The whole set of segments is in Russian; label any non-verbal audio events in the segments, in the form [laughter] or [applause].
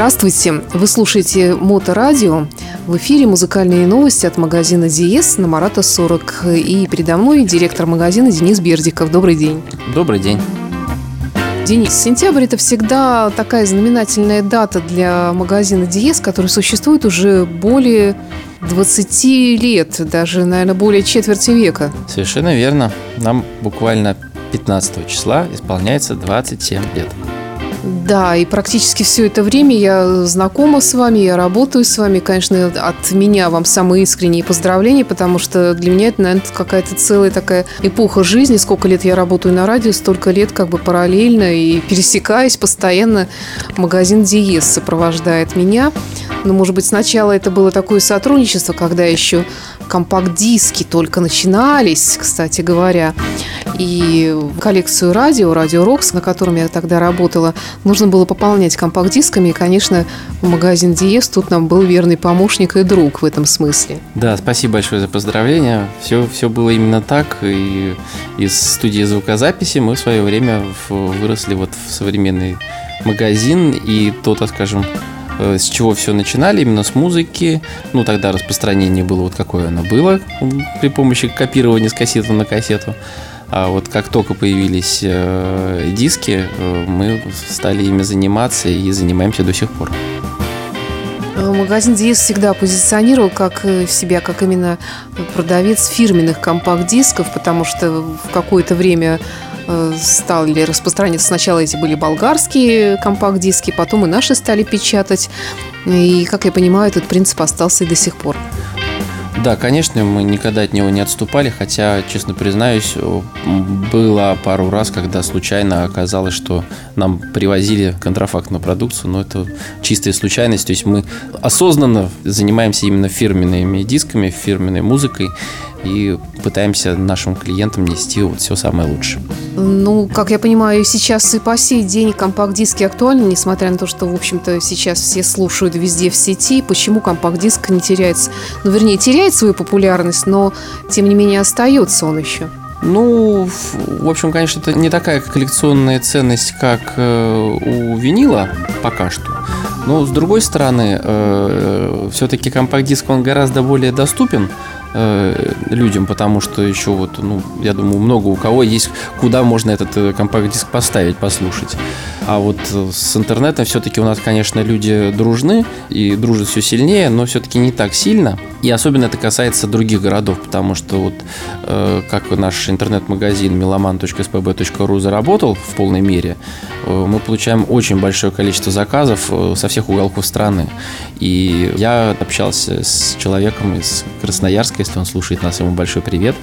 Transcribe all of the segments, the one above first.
Здравствуйте! Вы слушаете Моторадио. В эфире музыкальные новости от магазина Диес на Марата 40. И передо мной директор магазина Денис Бердиков. Добрый день. Добрый день. Денис, сентябрь – это всегда такая знаменательная дата для магазина Диес, который существует уже более 20 лет, даже, наверное, более четверти века. Совершенно верно. Нам буквально 15 числа исполняется 27 лет. Да, и практически все это время я знакома с вами, я работаю с вами. Конечно, от меня вам самые искренние поздравления, потому что для меня это, наверное, какая-то целая такая эпоха жизни. Сколько лет я работаю на радио, столько лет как бы параллельно и пересекаясь постоянно магазин Диес сопровождает меня. Но, может быть, сначала это было такое сотрудничество, когда еще компакт-диски только начинались, кстати говоря. И коллекцию радио, радио Рокс, на котором я тогда работала, нужно было пополнять компакт-дисками. И, конечно, магазин Диес тут нам был верный помощник и друг в этом смысле. Да, спасибо большое за поздравления. Все, все было именно так. И из студии звукозаписи мы в свое время выросли вот в современный магазин. И то, так скажем, с чего все начинали, именно с музыки. Ну, тогда распространение было вот какое оно было при помощи копирования с кассеты на кассету. А вот как только появились э, диски, э, мы стали ими заниматься и занимаемся до сих пор. Э, магазин Диес всегда позиционировал как себя как именно продавец фирменных компакт-дисков, потому что в какое-то время Э, стали распространяться. Сначала эти были болгарские компакт-диски, потом и наши стали печатать. И, как я понимаю, этот принцип остался и до сих пор. Да, конечно, мы никогда от него не отступали, хотя, честно признаюсь, было пару раз, когда случайно оказалось, что нам привозили контрафактную продукцию, но это чистая случайность, то есть мы осознанно занимаемся именно фирменными дисками, фирменной музыкой, и пытаемся нашим клиентам нести вот все самое лучшее. Ну, как я понимаю, сейчас и по сей день компакт-диски актуальны, несмотря на то, что, в общем-то, сейчас все слушают везде в сети. Почему компакт-диск не теряется? Ну, вернее, теряет свою популярность, но, тем не менее, остается он еще. Ну, в общем, конечно, это не такая коллекционная ценность, как э, у винила пока что. Но, с другой стороны, э, все-таки компакт-диск, он гораздо более доступен Э, людям, потому что еще вот, ну, я думаю, много у кого есть, куда можно этот э, компакт-диск поставить, послушать. А вот э, с интернетом все-таки у нас, конечно, люди дружны и дружат все сильнее, но все-таки не так сильно. И особенно это касается других городов, потому что вот э, как наш интернет-магазин meloman.spb.ru заработал в полной мере, э, мы получаем очень большое количество заказов э, со всех уголков страны. И я общался с человеком из Красноярска, если он слушает нас, ему большой привет.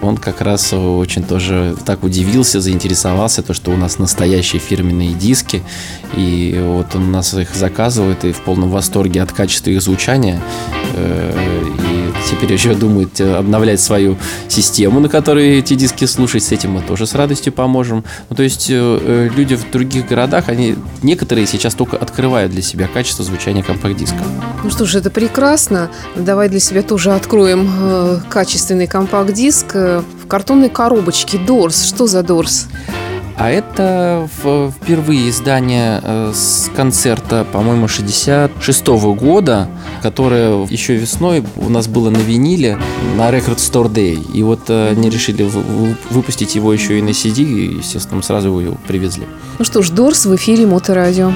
Он как раз очень тоже так удивился, заинтересовался, то, что у нас настоящие фирменные диски, и вот он у нас их заказывает и в полном восторге от качества их звучания. Э, и теперь еще думает э, обновлять свою систему, на которой эти диски слушать. С этим мы тоже с радостью поможем. Ну, то есть э, люди в других городах, они некоторые сейчас только открывают для себя качество звучания компакт-диска. Ну что ж, это прекрасно. Давай для себя тоже откроем э, качественный компакт-диск в картонной коробочке. Дорс. Что за Дорс? А это впервые издание э, с концерта, по-моему, 66 -го года, которое еще весной у нас было на виниле на Record Store Day. И вот э, они решили выпустить его еще и на CD, и, естественно, сразу его привезли. Ну что ж, Дорс в эфире Моторадио.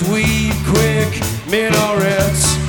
sweet, quick minarets.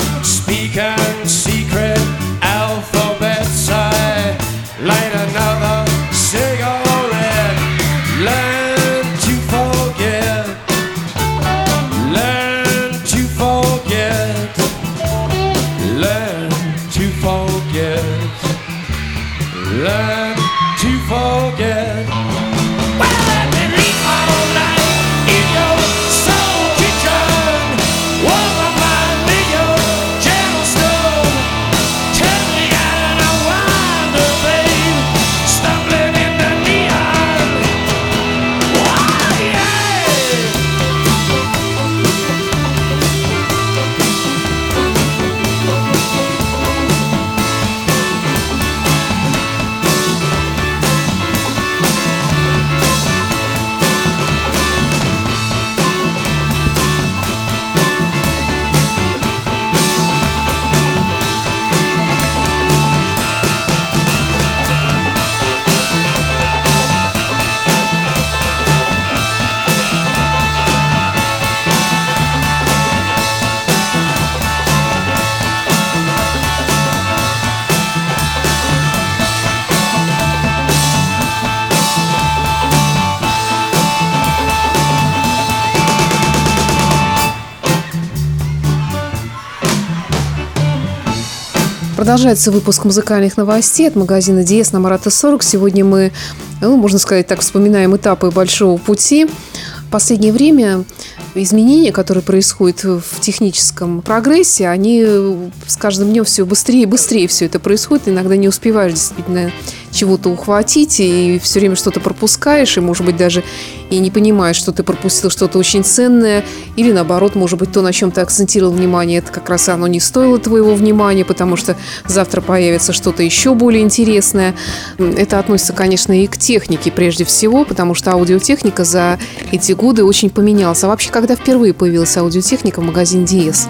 Продолжается выпуск музыкальных новостей от магазина Диес на Марата 40. Сегодня мы, ну, можно сказать так, вспоминаем этапы большого пути. В последнее время изменения, которые происходят в техническом прогрессе, они с каждым днем все быстрее и быстрее все это происходит. Иногда не успеваешь действительно чего-то ухватить, и все время что-то пропускаешь, и, может быть, даже и не понимаешь, что ты пропустил что-то очень ценное, или наоборот, может быть, то, на чем ты акцентировал внимание, это как раз оно не стоило твоего внимания, потому что завтра появится что-то еще более интересное. Это относится, конечно, и к технике прежде всего, потому что аудиотехника за эти годы очень поменялась. А вообще, когда впервые появилась аудиотехника в магазине Диес?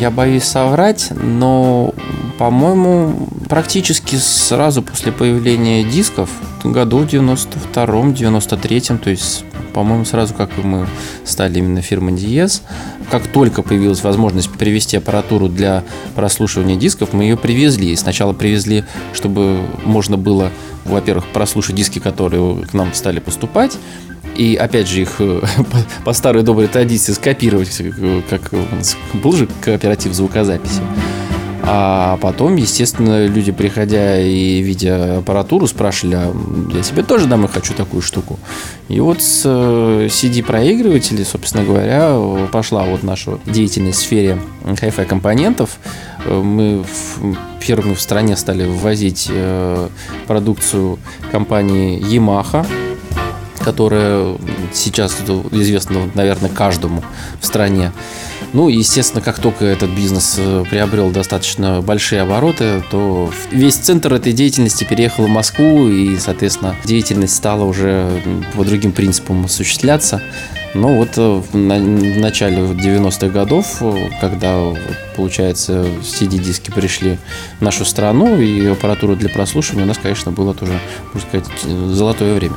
Я боюсь соврать, но, по-моему, практически сразу после появления дисков, году 92-м, 93-м, то есть, по-моему, сразу как мы стали именно фирмой Диез, как только появилась возможность привести аппаратуру для прослушивания дисков, мы ее привезли. Сначала привезли, чтобы можно было, во-первых, прослушать диски, которые к нам стали поступать, и опять же их э, [laughs] по, старой доброй традиции скопировать, э, как у нас был же кооператив звукозаписи. А потом, естественно, люди, приходя и видя аппаратуру, спрашивали, а я себе тоже домой хочу такую штуку. И вот с CD-проигрывателей, собственно говоря, пошла вот наша деятельность в сфере Hi-Fi компонентов. Мы первыми в стране стали ввозить продукцию компании Yamaha, которая сейчас известна, наверное, каждому в стране. Ну, естественно, как только этот бизнес э, приобрел достаточно большие обороты, то весь центр этой деятельности переехал в Москву, и, соответственно, деятельность стала уже по другим принципам осуществляться. Но вот э, в начале 90-х годов, э, когда, получается, CD-диски пришли в нашу страну, и аппаратура для прослушивания у нас, конечно, было тоже, можно сказать, золотое время.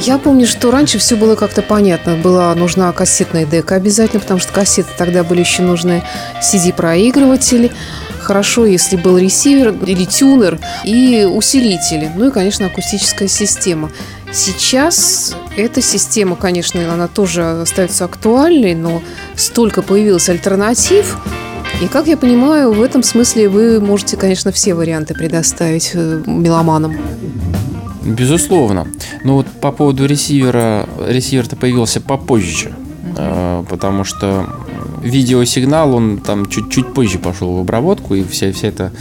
Я помню, что раньше все было как-то понятно. Была нужна кассетная дека обязательно, потому что кассеты тогда были еще нужны CD-проигрыватели. Хорошо, если был ресивер или тюнер и усилители. Ну и, конечно, акустическая система. Сейчас эта система, конечно, она тоже остается актуальной, но столько появилось альтернатив, и, как я понимаю, в этом смысле вы можете, конечно, все варианты предоставить э, меломанам. Безусловно. Но вот по поводу ресивера, ресивер-то появился попозже, mm-hmm. потому что видеосигнал, он там чуть-чуть позже пошел в обработку, и вся, вся эта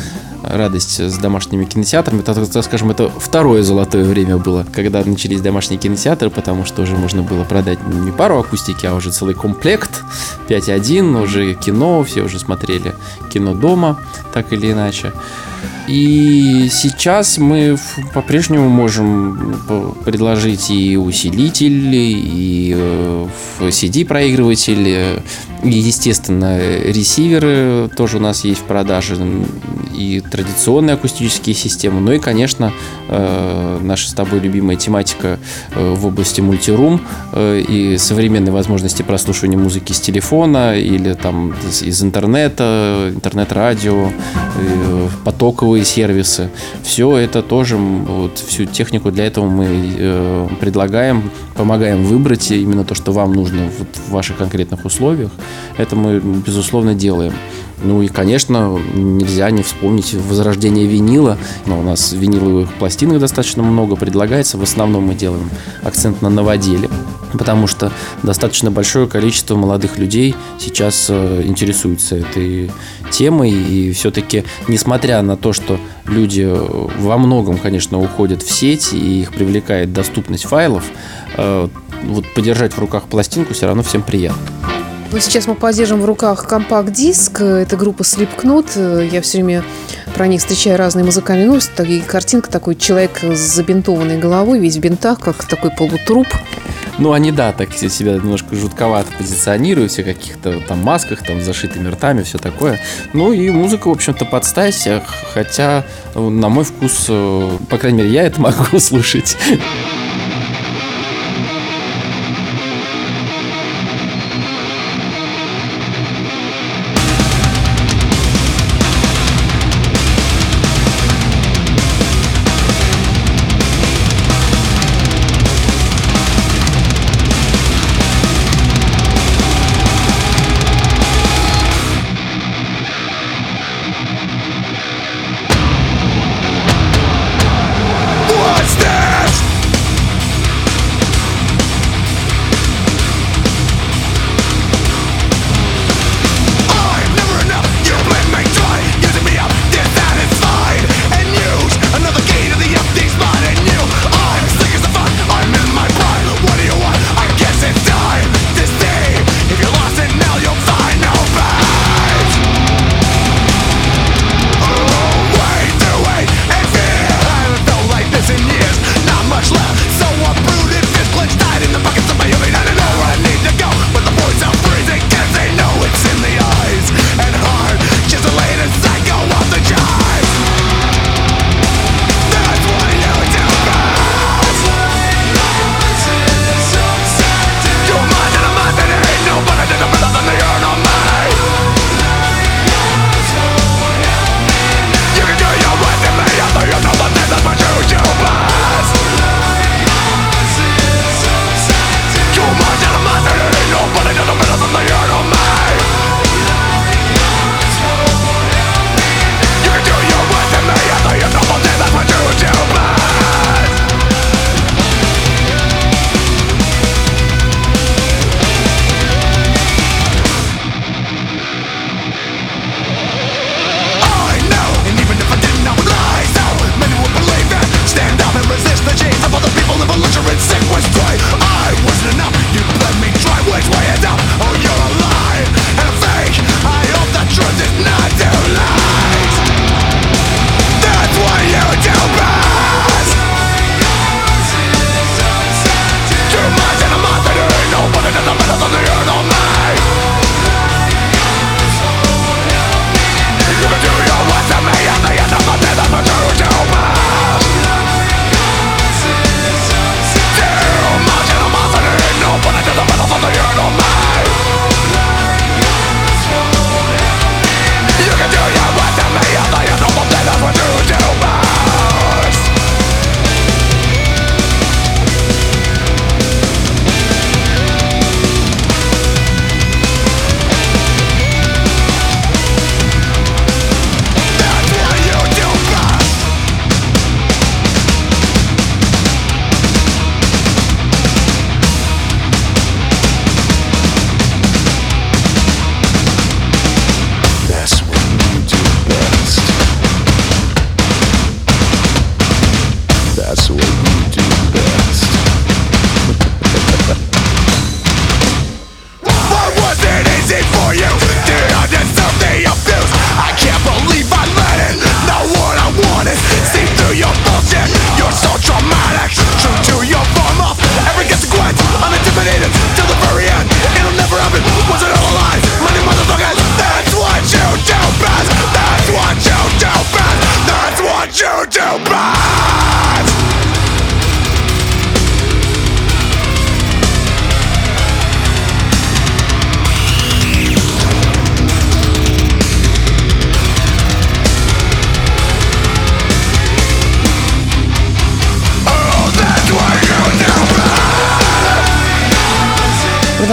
радость с домашними кинотеатрами. Так, так скажем, это второе золотое время было, когда начались домашние кинотеатры, потому что уже можно было продать не пару акустики, а уже целый комплект 5.1, уже кино, все уже смотрели кино дома, так или иначе. И сейчас мы по-прежнему можем предложить и усилитель, и CD-проигрыватель, э, и, естественно, ресиверы тоже у нас есть в продаже, и традиционные акустические системы, ну и, конечно, э, наша с тобой любимая тематика э, в области мультирум и современные возможности прослушивания музыки с телефона или там из интернета, интернет-радио, потоковые почтовые сервисы. Все это тоже, вот всю технику для этого мы э, предлагаем, помогаем выбрать именно то, что вам нужно вот в ваших конкретных условиях. Это мы, безусловно, делаем. Ну и, конечно, нельзя не вспомнить возрождение винила. Но у нас виниловых пластинок достаточно много предлагается. В основном мы делаем акцент на новоделе потому что достаточно большое количество молодых людей сейчас э, интересуются этой темой, и все-таки, несмотря на то, что люди э, во многом, конечно, уходят в сеть, и их привлекает доступность файлов, э, вот подержать в руках пластинку все равно всем приятно. Сейчас мы подержим в руках компакт-диск. Это группа Slipknot. Я все время про них встречаю разные музыкальные новости. И картинка такой человек с забинтованной головой, весь в бинтах, как такой полутруп. Ну, они, да, так себя немножко жутковато позиционируют, все каких-то там масках, там, зашитыми ртами, все такое. Ну, и музыка, в общем-то, под стать, хотя, на мой вкус, э, по крайней мере, я это [laughs] могу слушать.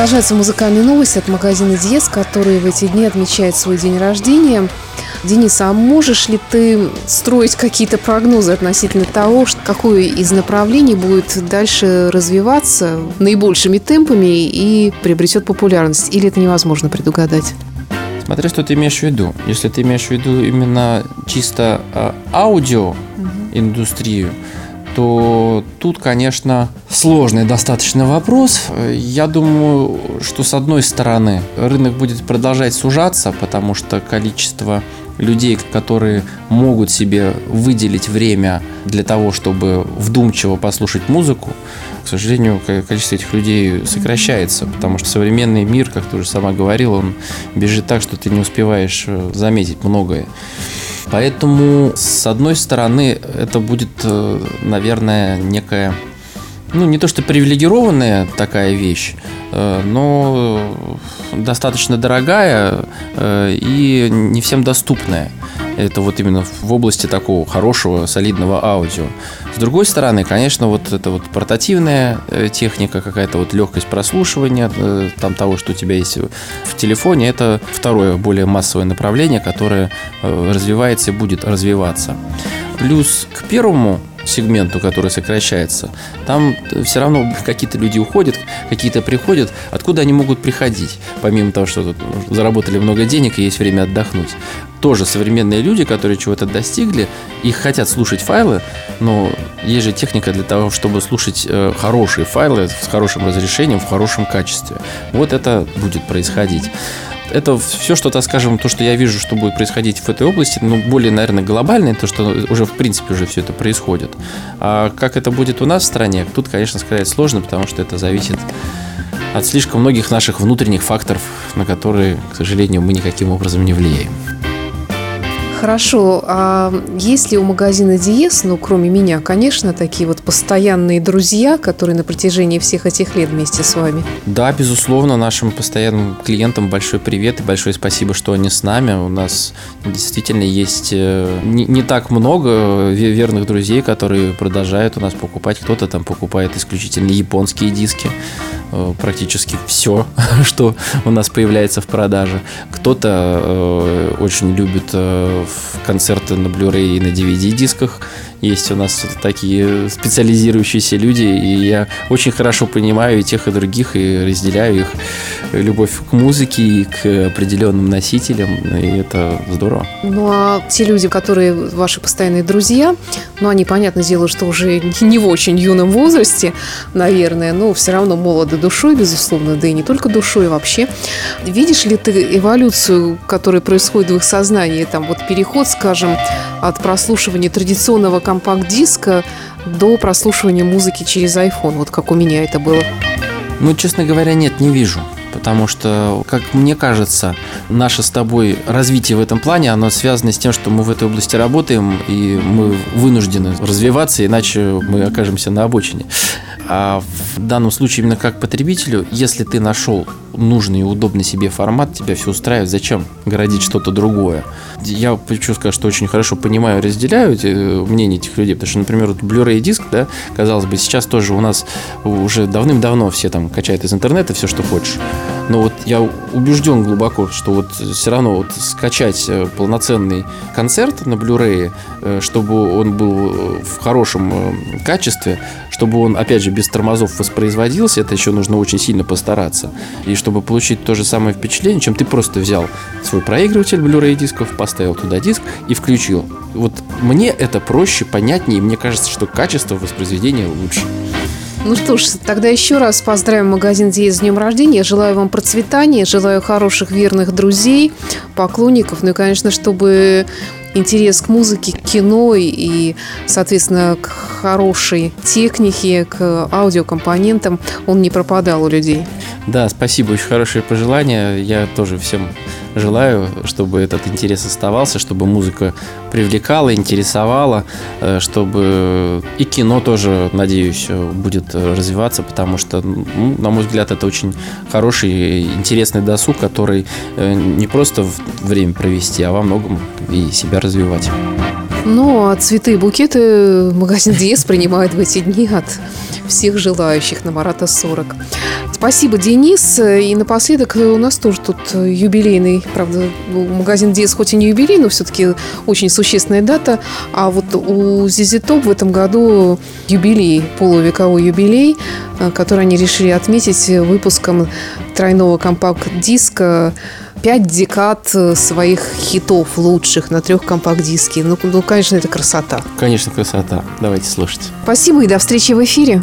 Продолжается музыкальная новость от магазина Диес, который в эти дни отмечает свой день рождения. Денис, а можешь ли ты строить какие-то прогнозы относительно того, какое из направлений будет дальше развиваться наибольшими темпами и приобретет популярность? Или это невозможно предугадать? Смотри, что ты имеешь в виду. Если ты имеешь в виду именно чисто э, аудио индустрию, то тут, конечно, сложный достаточно вопрос. Я думаю, что с одной стороны рынок будет продолжать сужаться, потому что количество людей, которые могут себе выделить время для того, чтобы вдумчиво послушать музыку, к сожалению, количество этих людей сокращается, потому что современный мир, как ты уже сама говорила, он бежит так, что ты не успеваешь э, заметить многое. Поэтому, с одной стороны, это будет, э, наверное, некая, ну, не то что привилегированная такая вещь, э, но достаточно дорогая э, и не всем доступная. Это вот именно в области такого хорошего, солидного аудио. С другой стороны, конечно, вот эта вот портативная э, техника, какая-то вот легкость прослушивания э, там того, что у тебя есть в телефоне, это второе, более массовое направление, которое развивается и будет развиваться. Плюс к первому сегменту, который сокращается, там все равно какие-то люди уходят, какие-то приходят. Откуда они могут приходить? Помимо того, что тут заработали много денег и есть время отдохнуть. Тоже современные люди, которые чего-то достигли, их хотят слушать файлы, но есть же техника для того, чтобы слушать э, хорошие файлы с хорошим разрешением, в хорошем качестве. Вот это будет происходить это все что-то, скажем, то, что я вижу, что будет происходить в этой области, ну, более, наверное, глобальное, то, что уже, в принципе, уже все это происходит. А как это будет у нас в стране, тут, конечно, сказать сложно, потому что это зависит от слишком многих наших внутренних факторов, на которые, к сожалению, мы никаким образом не влияем. Хорошо. А есть ли у магазина Диес, ну, кроме меня, конечно, такие вот постоянные друзья, которые на протяжении всех этих лет вместе с вами? Да, безусловно, нашим постоянным клиентам большой привет и большое спасибо, что они с нами. У нас действительно есть э, не, не так много верных друзей, которые продолжают у нас покупать. Кто-то там покупает исключительно японские диски э, практически все, [laughs] что у нас появляется в продаже. Кто-то э, очень любит э, концерты на Blu-ray и на DVD-дисках. Есть у нас такие специализирующиеся люди, и я очень хорошо понимаю и тех, и других, и разделяю их любовь к музыке и к определенным носителям, и это здорово. Ну, а те люди, которые ваши постоянные друзья, ну, они, понятно делают, что уже [laughs] не в очень юном возрасте, наверное, но все равно молоды душой, безусловно, да и не только душой вообще. Видишь ли ты эволюцию, которая происходит в их сознании, там вот переход, скажем, от прослушивания традиционного компакт-диска до прослушивания музыки через iPhone, вот как у меня это было? Ну, честно говоря, нет, не вижу. Потому что, как мне кажется, наше с тобой развитие в этом плане, оно связано с тем, что мы в этой области работаем, и мы вынуждены развиваться, иначе мы окажемся на обочине. А в данном случае именно как потребителю, если ты нашел нужный и удобный себе формат, тебя все устраивает, зачем городить что-то другое? Я хочу сказать, что очень хорошо понимаю разделяю эти, э, мнения этих людей, потому что, например, вот Blu-ray диск, да, казалось бы, сейчас тоже у нас уже давным-давно все там качают из интернета все, что хочешь. Но вот я убежден глубоко, что вот все равно вот скачать э, полноценный концерт на Blu-ray, э, чтобы он был в хорошем качестве, чтобы он, опять же, без тормозов воспроизводился, это еще нужно очень сильно постараться. И чтобы получить то же самое впечатление, чем ты просто взял свой проигрыватель Blu-ray дисков, поставил туда диск и включил. Вот мне это проще, понятнее, и мне кажется, что качество воспроизведения лучше. Ну что ж, тогда еще раз поздравим магазин Диез с днем рождения. Желаю вам процветания, желаю хороших, верных друзей, поклонников. Ну и, конечно, чтобы интерес к музыке, к кино и, соответственно, к хорошей технике, к аудиокомпонентам, он не пропадал у людей. Да, спасибо, очень хорошие пожелания. Я тоже всем желаю, чтобы этот интерес оставался, чтобы музыка привлекала, интересовала, э, чтобы и кино тоже, надеюсь, будет развиваться, потому что, ну, на мой взгляд, это очень хороший, интересный досуг, который э, не просто время провести, а во многом и себя развивать. Ну, а цветы и букеты магазин Диес принимает в эти дни от всех желающих на Марата 40. Спасибо, Денис. И напоследок у нас тоже тут юбилейный, правда, магазин Диес хоть и не юбилей, но все-таки очень существенная дата. А вот у Зизи Топ в этом году юбилей, полувековой юбилей, который они решили отметить выпуском тройного компакт-диска пять декад своих хитов лучших на трех компакт-диске. Ну, ну, конечно, это красота. Конечно, красота. Давайте слушать. Спасибо и до встречи в эфире.